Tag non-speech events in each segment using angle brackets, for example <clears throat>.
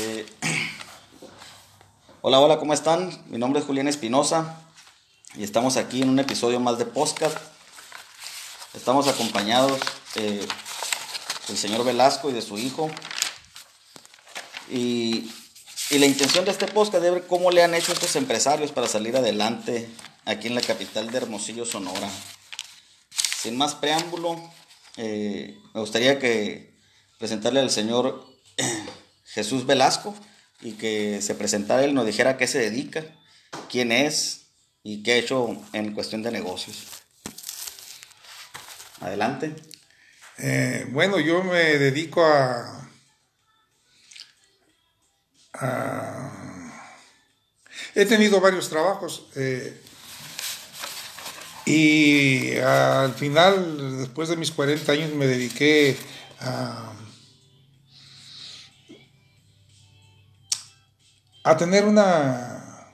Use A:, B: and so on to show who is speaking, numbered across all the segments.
A: Eh, <clears throat> hola, hola, ¿cómo están? Mi nombre es Julián Espinosa y estamos aquí en un episodio más de Podcast. Estamos acompañados eh, del señor Velasco y de su hijo. Y, la intención de este podcast es ver cómo le han hecho estos empresarios para salir adelante aquí en la capital de Hermosillo, Sonora. Sin más preámbulo, eh, me gustaría que presentarle al señor <clears throat> Jesús Velasco y que se presentara él, nos dijera a qué se dedica, quién es y qué ha hecho en cuestión de negocios. Adelante.
B: Eh, bueno, yo me dedico a, a- He tenido varios trabajos eh, y al final, después de mis 40 años, me dediqué a, a tener una...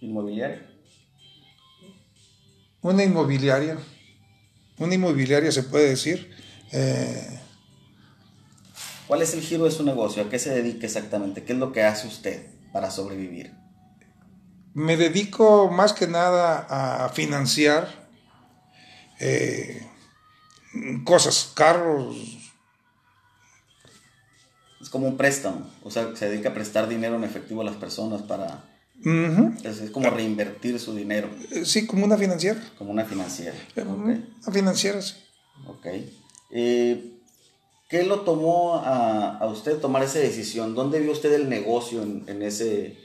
A: Inmobiliario.
B: una inmobiliaria, una inmobiliaria se puede decir, eh,
A: ¿Cuál es el giro de su negocio? ¿A qué se dedica exactamente? ¿Qué es lo que hace usted para sobrevivir?
B: me dedico más que nada a financiar eh, cosas, carros,
A: como un préstamo, o sea, se dedica a prestar dinero en efectivo a las personas para...
B: ujú,
A: Es, es como reinvertir su dinero,
B: eh, sí, como una financiera,
A: como una financiera.
B: ujú,
A: Ok.
B: una financiera, sí.
A: Ok. Eh, ¿Qué lo tomó a, a usted tomar esa decisión? ¿Dónde vio usted el negocio en, en ese,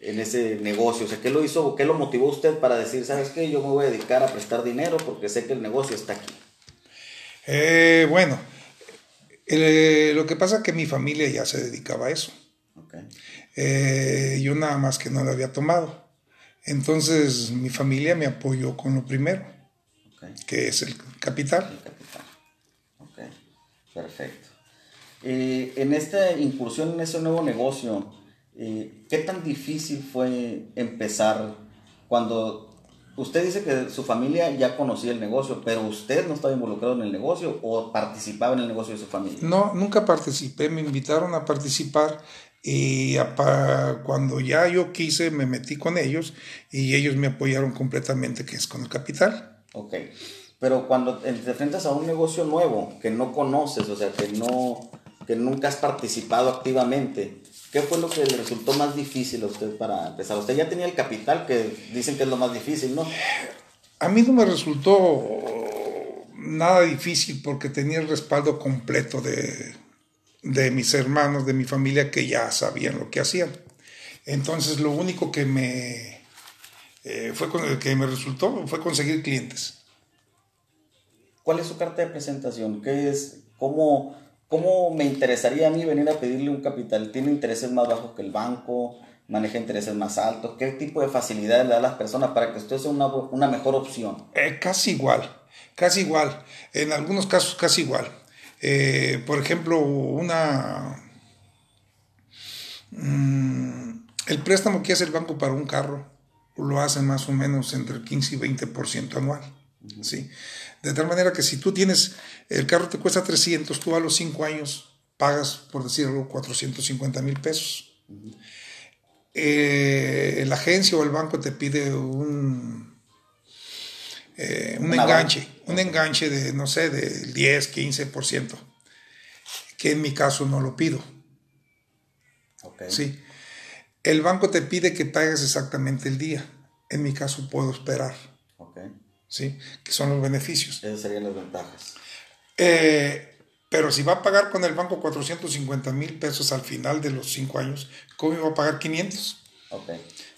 A: en ese negocio? O sea, ¿qué lo hizo, qué lo motivó usted para decir, sabes qué, yo me voy a dedicar a prestar dinero porque sé que el negocio está aquí?
B: Eh, bueno, eh, lo que pasa es que mi familia ya se dedicaba a eso. Eh, yo nada más que no lo había tomado. Entonces mi familia me apoyó con lo primero, que es el capital.
A: El capital. Ok. Perfecto. Eh, en esta incursión en ese nuevo negocio, eh, ¿qué tan difícil fue empezar cuando usted dice que su familia ya conocía el negocio, pero usted no estaba involucrado en el negocio o participaba en el negocio de su familia?
B: No, nunca participé, me invitaron a participar y cuando ya yo quise me metí con ellos y ellos me apoyaron completamente, que es con el capital.
A: Ok. Pero cuando te enfrentas a un negocio nuevo que no conoces, o sea, que no que nunca has participado activamente, ¿qué fue lo que le resultó más difícil a usted para empezar? Usted ya tenía el capital, que dicen que es lo más difícil, ¿no?
B: A mí no me resultó nada difícil porque tenía el respaldo completo de, de mis hermanos, de mi familia, que ya sabían lo que hacían. Entonces lo único que me, eh, fue con- que me resultó fue conseguir clientes.
A: ¿Cuál es su carta de presentación? ¿Qué es? ¿Cómo, ¿Cómo me interesaría a mí venir a pedirle un capital? ¿Tiene intereses más bajos que el banco? ¿Maneja intereses más altos? ¿Qué tipo de facilidades le da a las personas para que usted sea una, una mejor opción?
B: Eh, casi igual, casi igual. En algunos casos casi igual. Eh, por ejemplo, una... mm, el préstamo que hace el banco para un carro lo hacen más o menos entre el 15 y 20% anual. ¿sí? De tal manera que si tú tienes, el carro te cuesta 300, tú a los 5 años pagas, por decirlo, 450 mil pesos. Eh, la agencia o el banco te pide un, eh, un
A: Una
B: enganche,
A: banca.
B: un enganche de, no sé, del 10, 15%, que en mi caso no lo pido.
A: Ok.
B: Sí. El banco te pide que pagues exactamente el día. En mi caso puedo esperar. ¿Sí? Que son los beneficios.
A: Esas serían las ventajas.
B: Eh, pero si va a pagar con el banco 450 mil pesos al final de los 5 años, ¿cómo iba a pagar 500?
A: Ok.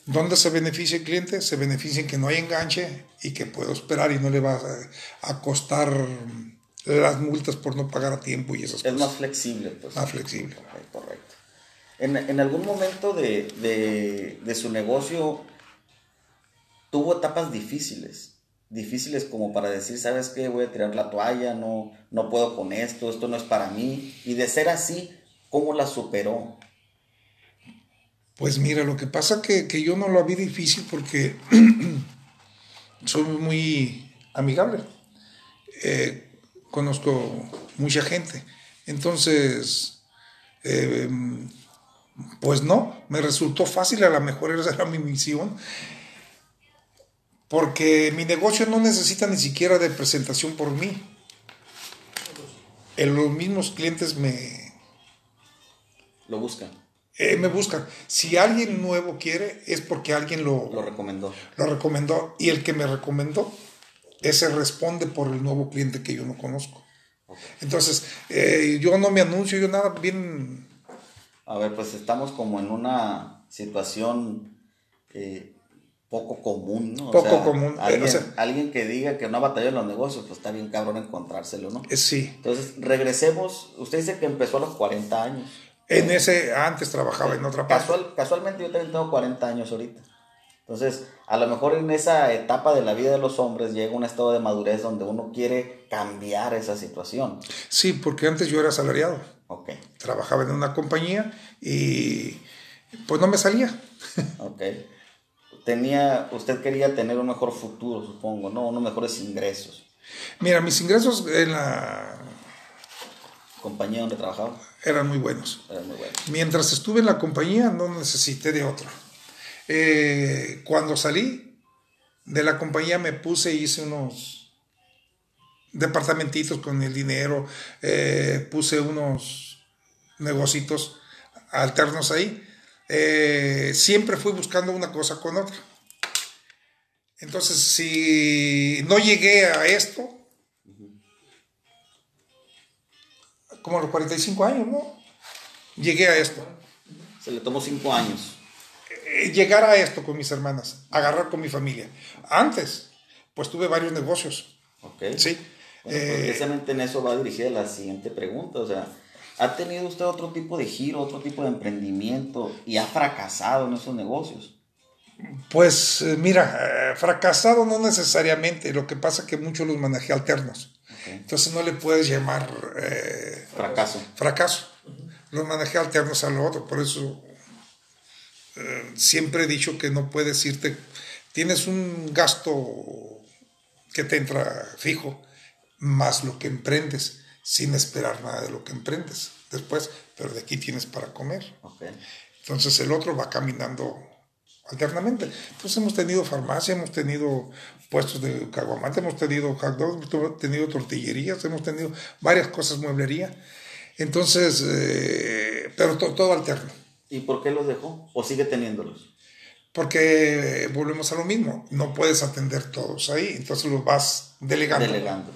B: ¿Dónde se beneficia el cliente? Se beneficia en que no hay enganche y que puedo esperar y no le va a, costar las multas por no pagar a tiempo y esas
A: Es más
B: cosas.
A: flexible, pues.
B: Más flexible.
A: Ok, correcto. En, en algún momento de, de- de su negocio tuvo etapas difíciles. Difíciles como para decir, ¿sabes qué? Voy a tirar la toalla, no, no puedo con esto, esto no es para mí. Y de ser así, ¿cómo la superó?
B: Pues mira, lo que pasa que, que yo no lo vi difícil porque <clears throat> soy muy amigable. Eh, conozco mucha gente. Entonces, Eh, pues no, me resultó fácil, a lo mejor esa era mi misión, porque mi negocio no necesita ni siquiera de presentación por mí. los mismos clientes me...
A: Lo buscan.
B: Eh, me buscan. Si alguien nuevo quiere, es porque alguien lo,
A: lo recomendó.
B: Lo recomendó. Y el que me recomendó, ese responde por el nuevo cliente que yo no conozco. Entonces, eh, yo no me anuncio, yo nada, bien...
A: A ver, pues estamos como en una situación eh, poco común, ¿no?
B: poco común.
A: Alguien, que diga que no ha batallado en los negocios, pues está bien cabrón encontrárselo, ¿no?
B: Sí.
A: Entonces, regresemos. Usted dice que empezó a los 40 años.
B: En ese, antes trabajaba en otra parte.
A: casualmente yo también tengo 40 años ahorita. Entonces, a lo mejor en esa etapa de la vida de los hombres llega un estado de madurez donde uno quiere cambiar esa situación.
B: Sí, porque antes yo era asalariado.
A: Ok.
B: Trabajaba en una compañía y pues no me salía.
A: Ok. Tenía, usted quería tener un mejor futuro, supongo, ¿no? Unos mejores ingresos.
B: Mira, mis ingresos en la
A: compañía donde trabajaba
B: eran muy buenos.
A: Eran muy buenos.
B: Mientras estuve en la compañía no necesité de otro. Eh, cuando salí de la compañía me puse, hice unos departamentitos con el dinero, eh, puse unos negocios alternos ahí. Eh, siempre fui buscando una cosa con otra. Entonces, si no llegué a esto, como a los 45 años, ¿no? Llegué a esto.
A: Se le tomó 5 años.
B: Eh, llegar a esto con mis hermanas, agarrar con mi familia. Antes, pues tuve varios negocios.
A: Ok.
B: Sí.
A: Pues, eh, precisamente en eso va dirigida la siguiente pregunta. O sea, ¿ha tenido usted otro tipo de giro, otro tipo de emprendimiento y ha fracasado en esos negocios?
B: Pues eh, mira, fracasado no necesariamente, lo que pasa es que muchos los manejé alternos. Entonces no le puedes llamar
A: fracaso.
B: Fracaso. Los manejé alternos a lo otro, por eso eh, siempre he dicho que no puedes irte, tienes un gasto que te entra fijo, más lo que emprendes, sin esperar nada de lo que emprendes después, pero de aquí tienes para comer. Entonces el otro va caminando alternamente. Entonces hemos tenido farmacia, hemos tenido puestos de caguamante, hemos tenido hot hemos tenido tortillerías, hemos tenido varias cosas, mueblería. Entonces, eh, pero todo alterno.
A: ¿Y por qué los dejó? ¿O sigue teniéndolos?
B: Porque volvemos a lo mismo, no puedes atender todos ahí, entonces los vas delegando.
A: Delegando.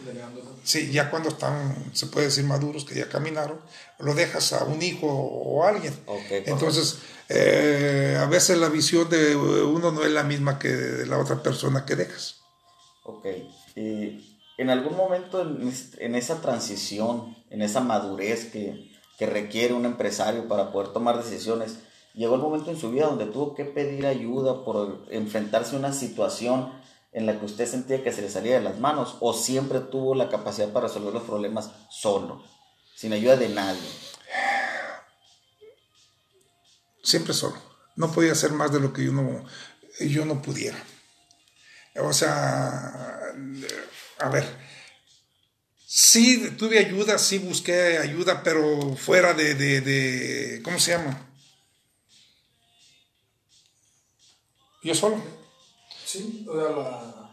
B: Sí, ya cuando están, se puede decir maduros, que ya caminaron, lo dejas a un hijo o a alguien. entonces, eh, a veces la visión de uno no es la misma que de la otra persona que dejas.
A: Ok. Y en algún momento en esa transición, en esa madurez que, que requiere un empresario para poder tomar decisiones. Llegó el momento en su vida donde tuvo que pedir ayuda por enfrentarse a una situación en la que usted sentía que se le salía de las manos o siempre tuvo la capacidad para resolver los problemas solo, sin ayuda de nadie.
B: Siempre solo. No podía hacer más de lo que yo no, yo no pudiera. O sea, a ver, Sí, tuve ayuda, sí busqué ayuda, pero fuera de, de, ¿cómo se llama? Yo solo.
C: Sí, o sea,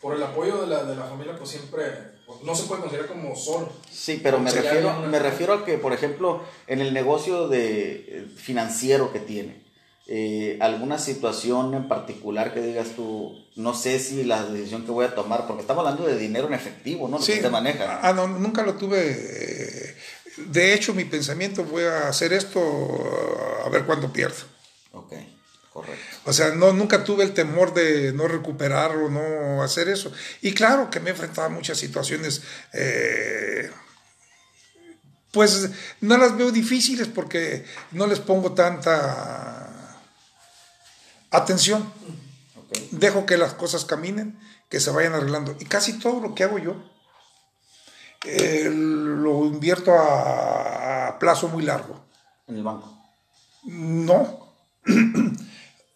C: por el apoyo de la, de la familia, pues siempre pues, no se puede considerar como solo.
A: Sí, pero me refiero, me refiero a que, por ejemplo, en el negocio de, eh, financiero que tiene, eh, alguna situación en particular que digas tú, no sé si la decisión que voy a tomar, porque estamos hablando de dinero en efectivo, ¿no? Lo
B: sí,
A: que maneja.
B: Ah, no, nunca lo tuve. De hecho, mi pensamiento, voy a hacer esto a ver cuándo pierdo.
A: Ok, correcto.
B: O sea, no, nunca tuve el temor de no recuperar o no hacer eso. Y claro que me he enfrentado a muchas situaciones. Eh, pues no las veo difíciles porque no les pongo tanta atención. Dejo que las cosas caminen, que se vayan arreglando. Y casi todo lo que hago yo eh, lo invierto a, plazo muy largo.
A: ¿En el banco?
B: No. <clears throat>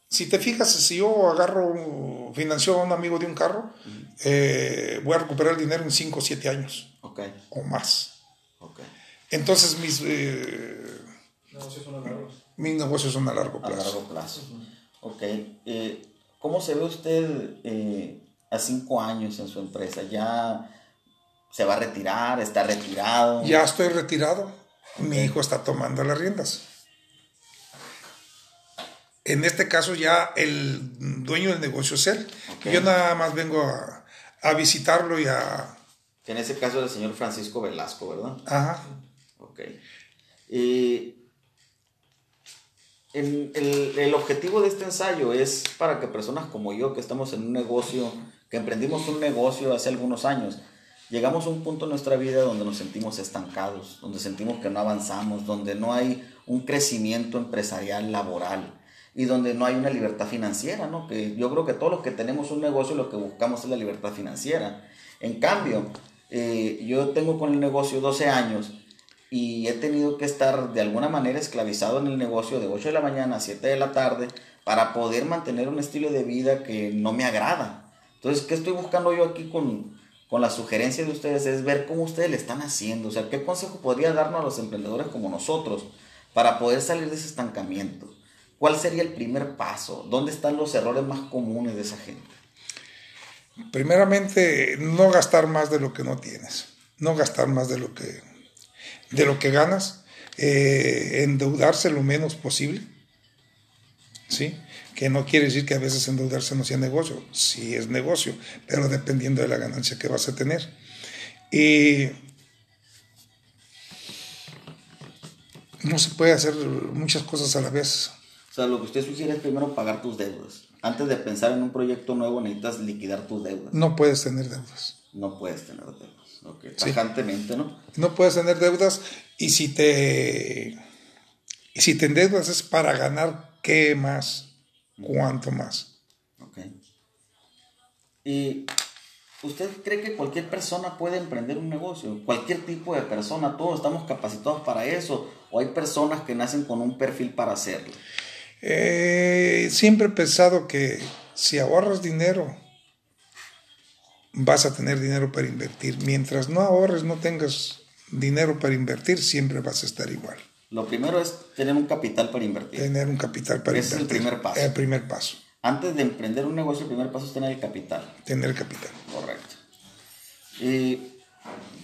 B: si te fijas, si yo agarro, financio a un amigo de un carro, eh, voy a recuperar el dinero en 5 o 7 años. O más. Entonces mis, eh,
C: Negocios son a largo.
B: mis negocios son a largo
A: A
B: plazo.
A: largo plazo. Ok. Eh, ¿Cómo se ve usted eh, a cinco años en su empresa? ¿Ya se va a retirar? ¿Está retirado?
B: Ya estoy retirado, mi hijo está tomando las riendas. En este caso ya el dueño del negocio es él. Yo nada más vengo a, a visitarlo y a...
A: Que en ese caso es el señor Francisco Velasco, ¿verdad?
B: Ajá.
A: Ok. Y el, el- el objetivo de este ensayo es para que personas como yo, que estamos en un negocio, que emprendimos un negocio hace algunos años, llegamos a un punto en nuestra vida donde nos sentimos estancados, donde sentimos que no avanzamos, donde no hay un crecimiento empresarial, laboral y donde no hay una libertad financiera, ¿no? Que yo creo que todos los que tenemos un negocio lo que buscamos es la libertad financiera. En cambio, eh, yo tengo con el negocio 12 años y he tenido que estar de alguna manera esclavizado en el negocio de 8 de la mañana a 7 de la tarde para poder mantener un estilo de vida que no me agrada. Entonces, ¿qué estoy buscando yo aquí con, con la sugerencia de ustedes? Es ver cómo ustedes le están haciendo. O sea, ¿qué consejo podría darnos a los emprendedores como nosotros para poder salir de ese estancamiento? ¿Cuál sería el primer paso? ¿Dónde están los errores más comunes de esa gente?
B: Primeramente, no gastar más de lo que no tienes. No gastar más de lo que, de lo que ganas. eh, endeudarse lo menos posible. ¿Sí? Que no quiere decir que a veces endeudarse no sea negocio. Sí es negocio, pero dependiendo de la ganancia que vas a tener. Y no se puede hacer muchas cosas a la vez.
A: Sea, lo que usted sugiere es primero pagar tus deudas. Antes de pensar en un proyecto nuevo necesitas liquidar tus deudas.
B: No puedes tener deudas.
A: No puedes tener deudas. Ok,
B: Sí.
A: tajantemente, ¿no?
B: No puedes tener deudas y si te y si te endeudas es para ganar qué más, cuánto más.
A: Ok. ¿Y usted cree que cualquier persona puede emprender un negocio? Cualquier tipo de persona, todos estamos capacitados para eso. ¿O hay personas que nacen con un perfil para hacerlo?
B: Eh, siempre he pensado que si ahorras dinero vas a tener dinero para invertir. Mientras no ahorres, no tengas dinero para invertir, siempre vas a estar igual.
A: Lo primero es tener un capital para invertir.
B: Tener un capital para
A: Ese es el
B: invertir.
A: primer paso.
B: El primer paso,
A: Antes de emprender un negocio, el primer paso es tener el capital.
B: tener capital.
A: Correcto. ¿Y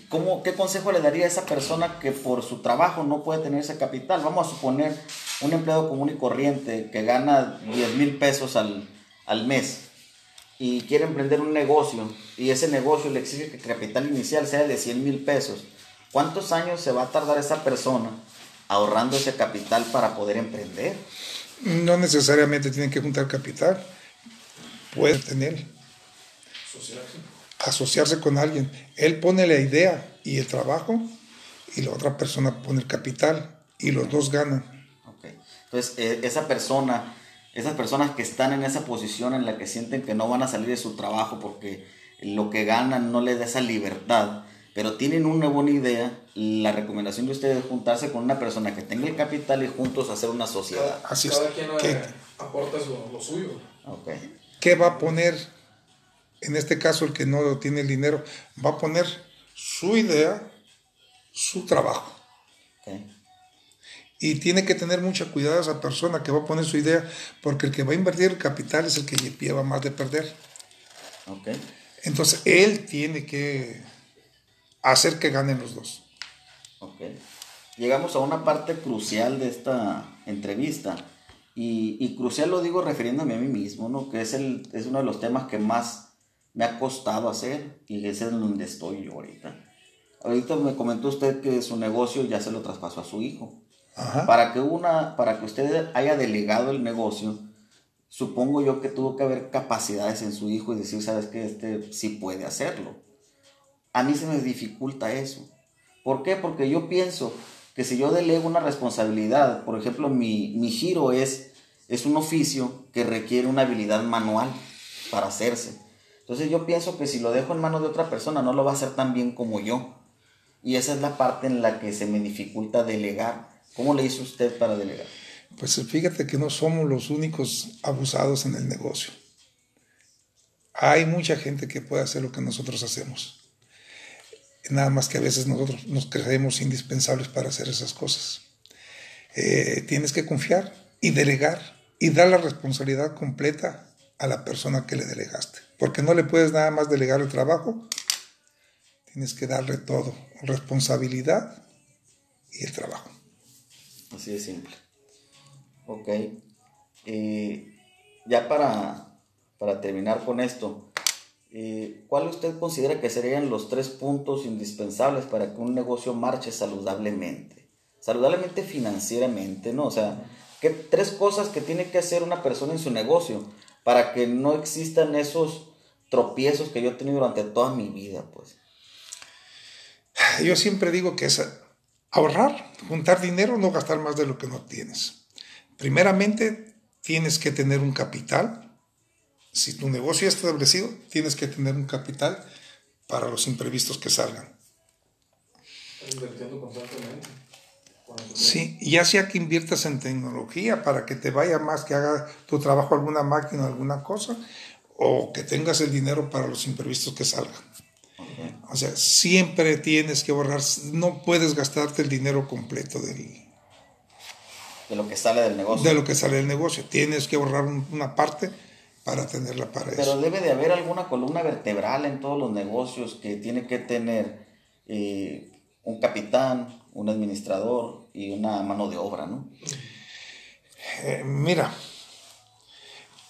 A: cómo, qué consejo le daría a esa persona que por su trabajo no puede tener ese capital? Vamos a suponer un empleado común y corriente que gana 10 mil pesos al, al mes y quiere emprender un negocio y ese negocio le exige que el capital inicial sea de 100 mil pesos. ¿Cuántos años se va a tardar esa persona ahorrando ese capital para poder emprender?
B: No necesariamente tienen que juntar capital. Puede tener,
C: Asociarse.
B: asociarse con alguien. Él pone la idea y el trabajo y la otra persona pone el capital y los dos ganan.
A: Entonces, eh, esa persona, esas personas que están en esa posición en la que sienten que no van a salir de su trabajo porque lo que ganan no les da esa libertad, pero tienen una buena idea, la recomendación de ustedes es juntarse con una persona que tenga el capital y juntos hacer una sociedad.
C: Cada,
B: Así
C: cada
B: es.
C: quien
B: ¿Qué?
C: eh, aporta su- lo suyo.
B: ¿Qué va a poner? En este caso, el que no tiene el dinero, va a poner su idea, su trabajo.
A: ok.
B: Y tiene que tener mucha cuidado esa persona que va a poner su idea, porque el que va a invertir el capital es el que lleva más de perder.
A: Ok.
B: Entonces, él tiene que hacer que ganen los dos.
A: Ok. Llegamos a una parte crucial de esta entrevista. Y, y crucial lo digo refiriéndome a mí mismo, ¿no? Que es, el, es uno de los temas que más me ha costado hacer y ese es donde estoy yo ahorita. Ahorita me comentó usted que su negocio ya se lo traspasó a su hijo. Para que, una, para que usted haya delegado el negocio, supongo yo que tuvo que haber capacidades en su hijo y decir, sabes que este sí puede hacerlo. A mí se me dificulta eso. ¿Por qué? Porque yo pienso que si yo delego una responsabilidad, por ejemplo, mi, mi giro es, es un oficio que requiere una habilidad manual para hacerse. Entonces yo pienso que si lo dejo en manos de otra persona no lo va a hacer tan bien como yo. Y esa es la parte en la que se me dificulta delegar. ¿Cómo le hizo usted para delegar?
B: Pues fíjate que no somos los únicos abusados en el negocio. Hay mucha gente que puede hacer lo que nosotros hacemos. Nada más que a veces nosotros nos creemos indispensables para hacer esas cosas. Eh, tienes que confiar y delegar y dar la responsabilidad completa a la persona que le delegaste. Porque no le puedes nada más delegar el trabajo, tienes que darle todo, responsabilidad y el trabajo.
A: Así de simple. Ok. Eh, ya para, para terminar con esto, eh, ¿cuál usted considera que serían los tres puntos indispensables para que un negocio marche saludablemente? Saludablemente financieramente, ¿no? O sea, ¿qué tres cosas que tiene que hacer una persona en su negocio para que no existan esos tropiezos que yo he tenido durante toda mi vida, pues?
B: Yo siempre digo que es ahorrar, juntar dinero, no gastar más de lo que no tienes. Primeramente, tienes que tener un capital. Si tu negocio está establecido, tienes que tener un capital para los imprevistos que salgan.
C: Invirtiendo constantemente.
B: Sí, ya sea que inviertas en tecnología para que te vaya más, que haga tu trabajo alguna máquina, alguna cosa, o que tengas el dinero para los imprevistos que salgan. O sea, siempre tienes que ahorrar, no puedes gastarte el dinero completo del,
A: de lo que sale del negocio.
B: De lo que sale del negocio. Tienes que ahorrar una parte para tenerla para
A: Pero
B: eso.
A: Pero debe de haber alguna columna vertebral en todos los negocios que tiene que tener eh, un capitán, un administrador y una mano de obra, ¿no?
B: Eh, mira,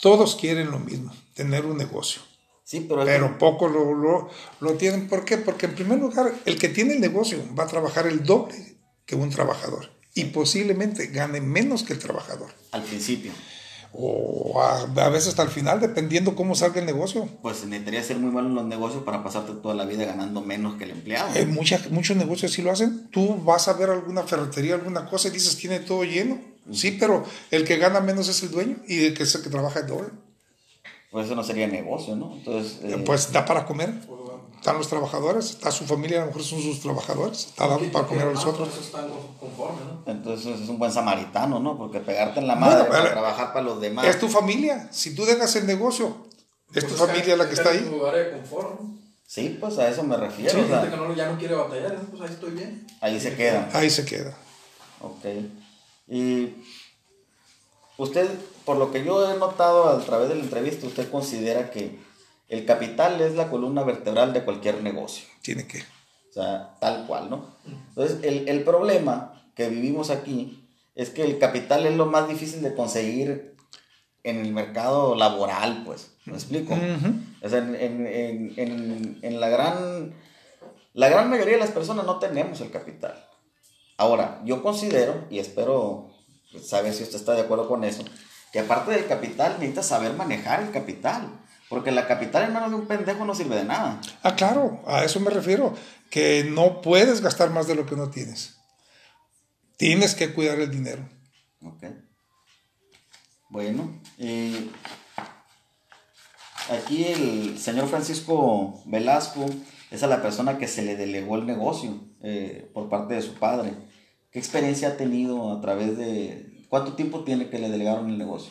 B: todos quieren lo mismo, tener un negocio.
A: Sí, pero,
B: pero poco lo, lo, lo, tienen. ¿Por qué? Porque en primer lugar, el que tiene el negocio va a trabajar el doble que un trabajador y posiblemente gane menos que el trabajador.
A: Al principio.
B: O a, a, veces hasta el final, dependiendo cómo salga el negocio.
A: Pues necesitaría ser muy bueno en los negocios para pasarte toda la vida ganando menos que el empleado.
B: Muchos negocios sí lo hacen. Tú vas a ver alguna ferretería, alguna cosa y dices, tiene todo lleno. Sí, pero el que gana menos es el dueño y el que es el que trabaja el doble.
A: Pues eso no sería negocio, ¿no? Entonces,
B: eh, pues da para comer. Están los trabajadores, está su familia, a lo mejor son sus trabajadores, está dando para comer a los otros.
C: Conforme, ¿no?
A: Entonces es un buen samaritano, ¿no? Porque pegarte en la madre bueno, para trabajar para los demás.
B: Es tu familia. Si tú dejas el negocio, es pues tu familia la que está ahí.
C: Tu lugar de confort, ¿no?
A: Sí, pues a eso me refiero.
C: Sí, o sea, gente que no, ya no quiere batallar, pues ahí estoy bien.
A: Ahí se queda.
B: Ahí se queda.
A: Ok. Y usted, por lo que yo he notado a través de la entrevista, usted considera que el capital es la columna vertebral de cualquier negocio.
B: Tiene que.
A: O sea, tal cual, ¿no? Entonces, el, el problema que vivimos aquí es que el capital es lo más difícil de conseguir en el mercado laboral, pues. ¿Me explico? Uh -huh. O sea, en, en, en, en, la gran... La gran mayoría de las personas no tenemos el capital. Ahora, yo considero, y espero saber si usted está de acuerdo con eso, que aparte del capital necesitas saber manejar el capital. Porque la capital en manos de un pendejo no sirve de nada.
B: Ah, claro, a eso me refiero. Que no puedes gastar más de lo que no tienes. Tienes que cuidar el dinero.
A: Ok. Bueno, eh, aquí el señor Francisco Velasco es a la persona que se le delegó el negocio eh, por parte de su padre. ¿Qué experiencia ha tenido a través de... ¿Cuánto tiempo tiene que le delegaron el negocio?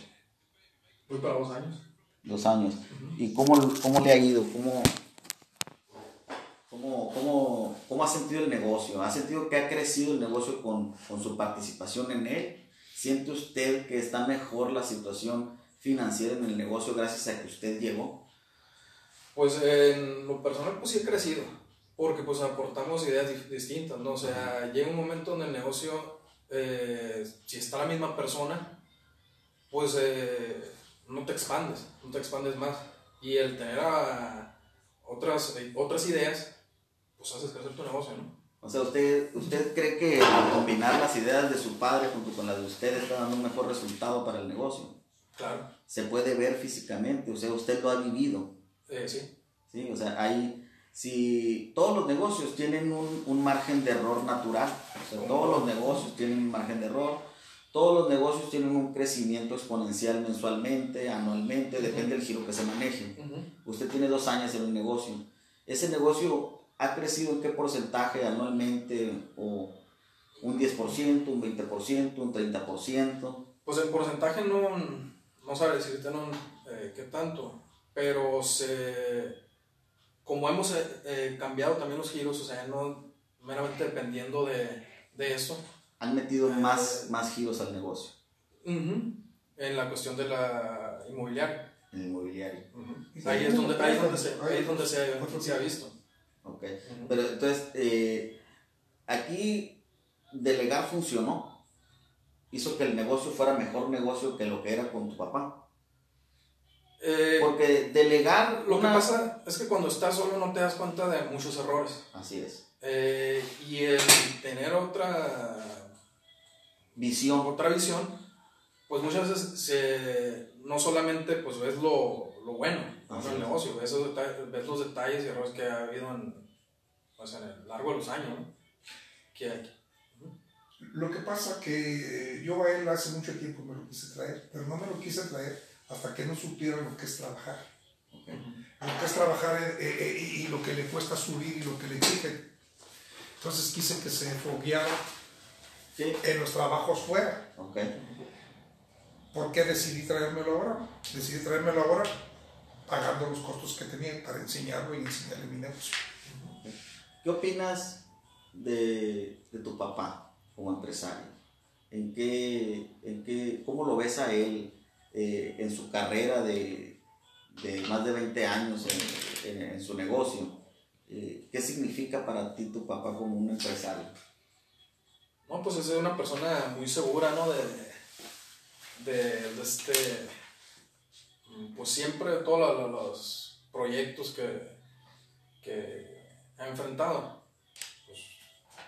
C: Voy para dos años.
A: Dos años. ¿Y cómo, cómo le ha ido? ¿Cómo, cómo, cómo, cómo ha sentido el negocio? ¿Ha sentido que ha crecido el negocio con, con su participación en él? ¿Siente usted que está mejor la situación financiera en el negocio gracias a que usted llegó?
C: Pues en lo personal pues sí he crecido, porque pues aportamos ideas distintas, ¿no? O sea, llega un momento en el negocio, eh, si está la misma persona, pues eh, no te expandes, no te expandes más. Y el tener a otras, otras ideas, pues haces crecer tu negocio, ¿no?
A: O sea, ¿usted, ¿usted cree que al combinar las ideas de su padre junto con las de usted está dando un mejor resultado para el negocio?
C: Claro.
A: Se puede ver físicamente, o sea, usted lo ha vivido.
C: Eh, sí.
A: Sí, o sea, hay, si todos los negocios tienen un, un margen de error natural, o sea, todos los negocios tienen un margen de error, todos los negocios tienen un crecimiento exponencial mensualmente, anualmente, depende del giro que se maneje. Usted tiene dos años en un negocio. Ese negocio ha crecido en qué porcentaje anualmente o un 10%, un 20%, un 30%.
C: Pues el porcentaje no, no sabe decirte no, eh, qué tanto, pero se, como hemos eh, eh, cambiado también los giros, o sea, no meramente dependiendo de, de eso.
A: Han metido más, más giros al negocio.
C: En la cuestión de la inmobiliaria.
A: En el inmobiliario.
C: Ahí es donde, ahí es donde, se, ahí es donde se, ha- se ha visto.
A: Ok. Pero entonces, eh, aquí delegar funcionó. Hizo que el negocio fuera mejor negocio que lo que era con tu papá.
C: Eh,
A: Porque delegar.
C: lo que pasa es que cuando estás solo no te das cuenta de muchos errores.
A: Así es.
C: Eh, y el tener otra,
A: Visión.
C: otra visión, pues muchas veces se, no solamente pues ves lo, lo bueno en el negocio, ves, esos detalles- ves los detalles y errores que ha habido en, pues, en el largo de los años. ¿no? Que,
B: Lo que pasa que yo a él hace mucho tiempo me lo quise traer, pero no me lo quise traer hasta que no supiera lo que es trabajar. Lo que es trabajar eh, eh, y y lo que le cuesta subir y lo que le exige. Entonces quise que se fogueara
A: Sí.
B: en los trabajos fuera. ¿Por qué decidí traérmelo ahora? Decidí traérmelo ahora pagando los costos que tenía para enseñarlo y enseñarle mi negocio.
A: ¿Qué opinas de, de tu papá como empresario? ¿En qué, en qué, ¿Cómo lo ves a él eh, en su carrera de, de más de 20 años en, en- en su negocio? Eh, ¿Qué significa para ti tu papá como un empresario?
C: no, pues es una persona muy segura, ¿no? De, de, de este, pues siempre todos lo- lo- los proyectos que, que ha enfrentado, pues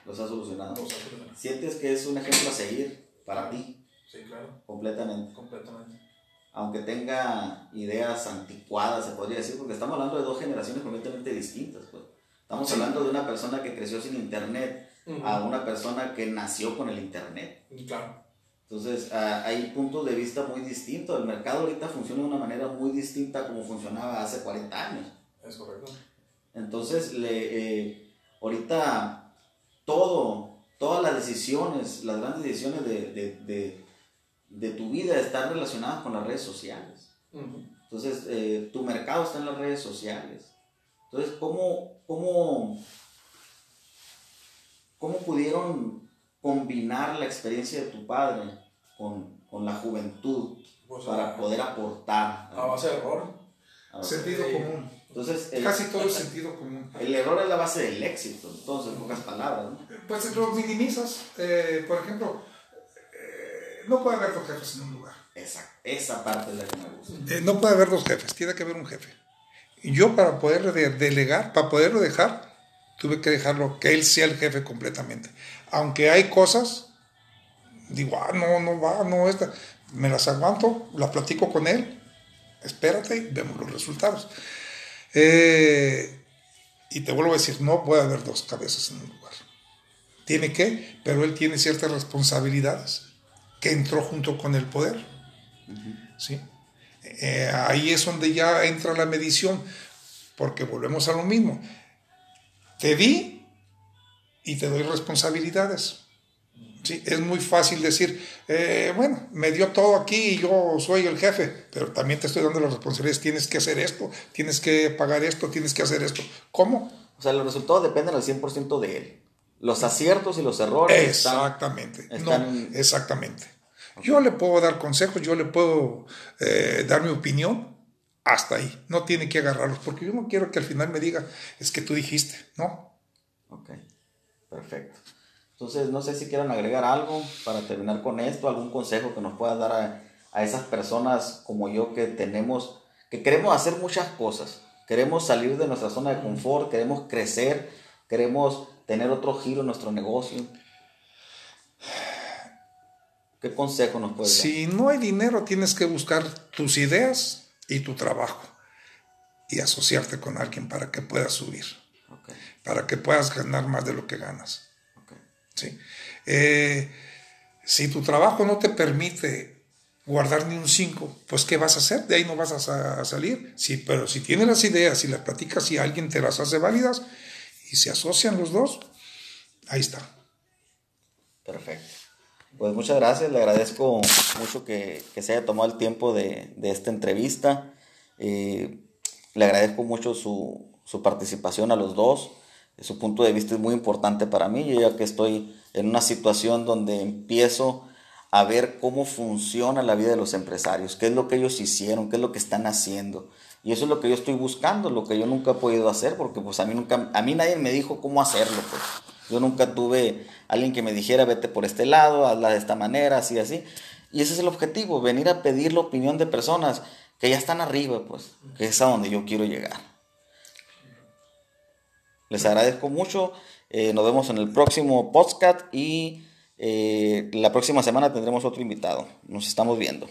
A: ¿Los has solucionado?
C: los ha solucionado.
A: ¿Sientes que es un ejemplo a seguir para ti
C: Sí, claro,
A: completamente?
C: completamente.
A: Aunque tenga ideas anticuadas, se podría decir, porque estamos hablando de dos generaciones completamente distintas. Pues. Estamos hablando de una persona que creció sin internet a una persona que nació con el internet.
C: Ujú, Claro,
A: Entonces, ah, hay puntos de vista muy distintos. El mercado ahorita funciona de una manera muy distinta a como funcionaba hace 40 años.
C: es correcto.
A: Entonces, le, eh, ahorita todo, todas las decisiones, las grandes decisiones de, de, de, de tu vida están relacionadas con las redes sociales.
C: Ujú.
A: Entonces, eh, tu mercado está en las redes sociales. Entonces, ¿cómo, cómo, cómo pudieron combinar la experiencia de tu padre con, con la juventud
C: Pues,
A: para poder aportar?
C: a base de error.
B: Sentido
C: Sí.
B: común.
A: Entonces, el,
B: Casi todo es <laughs> sentido común.
A: el error es la base del éxito, entonces, en pocas palabras. ¿no?
B: Pues lo minimizas. Eh, por ejemplo, no puede haber dos jefes en un lugar.
A: Esa, esa parte es la que me gusta.
B: Eh, no puede haber dos jefes, tiene que haber un jefe. Y yo para poderle de- delegar, para poderlo dejar, tuve que dejarlo que él sea el jefe completamente. Aunque hay cosas, digo, ah, no, no va, no, esta, me las aguanto, las platico con él, espérate y vemos los resultados. Eh, y te vuelvo a decir, no puede haber dos cabezas en un lugar. Tiene que, pero él tiene ciertas responsabilidades que entró junto con el poder. ¿sí? Eh, ahí es donde ya entra la medición, porque volvemos a lo mismo. Te di y te doy responsabilidades. ¿sí? Es muy fácil decir, eh, bueno, me dio todo aquí y yo soy el jefe, pero también te estoy dando las responsabilidades. Tienes que hacer esto, tienes que pagar esto, tienes que hacer esto. ¿Cómo?
A: O sea, los resultados dependen al 100% de él. Los aciertos y los errores están-
B: Exactamente.
A: están-
B: No, exactamente. Yo le puedo dar consejos, yo le puedo eh, dar mi opinión, hasta ahí. No tiene que agarrarlos, porque yo no quiero que al final me diga, es que tú dijiste, ¿no?
A: Ok, perfecto. Entonces, no sé si quieran agregar algo para terminar con esto, algún consejo que nos pueda dar a, a esas personas como yo que tenemos, que queremos hacer muchas cosas. Queremos salir de nuestra zona de confort, queremos crecer, queremos tener otro giro en nuestro negocio. ¿Qué consejo nos puedes dar?
B: Si no hay dinero, tienes que buscar tus ideas y tu trabajo y asociarte con alguien para que puedas subir, para que puedas ganar más de lo que ganas. ¿sí? Eh, si tu trabajo no te permite guardar ni un 5, pues ¿qué vas a hacer? De ahí no vas a salir. Sí, pero si tienes las ideas y las platicas y alguien te las hace válidas y se asocian los dos, ahí está.
A: Perfecto. Pues muchas gracias, le agradezco mucho que, que se haya tomado el tiempo de, de esta entrevista. Eh, le agradezco mucho su, su participación a los dos. Su punto de vista es muy importante para mí, yo ya que estoy en una situación donde empiezo a ver cómo funciona la vida de los empresarios, qué es lo que ellos hicieron, qué es lo que están haciendo. Y eso es lo que yo estoy buscando, lo que yo nunca he podido hacer, porque pues a mí nunca, a mí nadie me dijo cómo hacerlo, pues. Yo nunca tuve alguien que me dijera, vete por este lado, hazla de esta manera, así, así. Y ese es el objetivo, venir a pedir la opinión de personas que ya están arriba, pues, que es a donde yo quiero llegar. Les agradezco mucho. Eh, nos vemos en el próximo podcast y eh, la próxima semana tendremos otro invitado. Nos estamos viendo.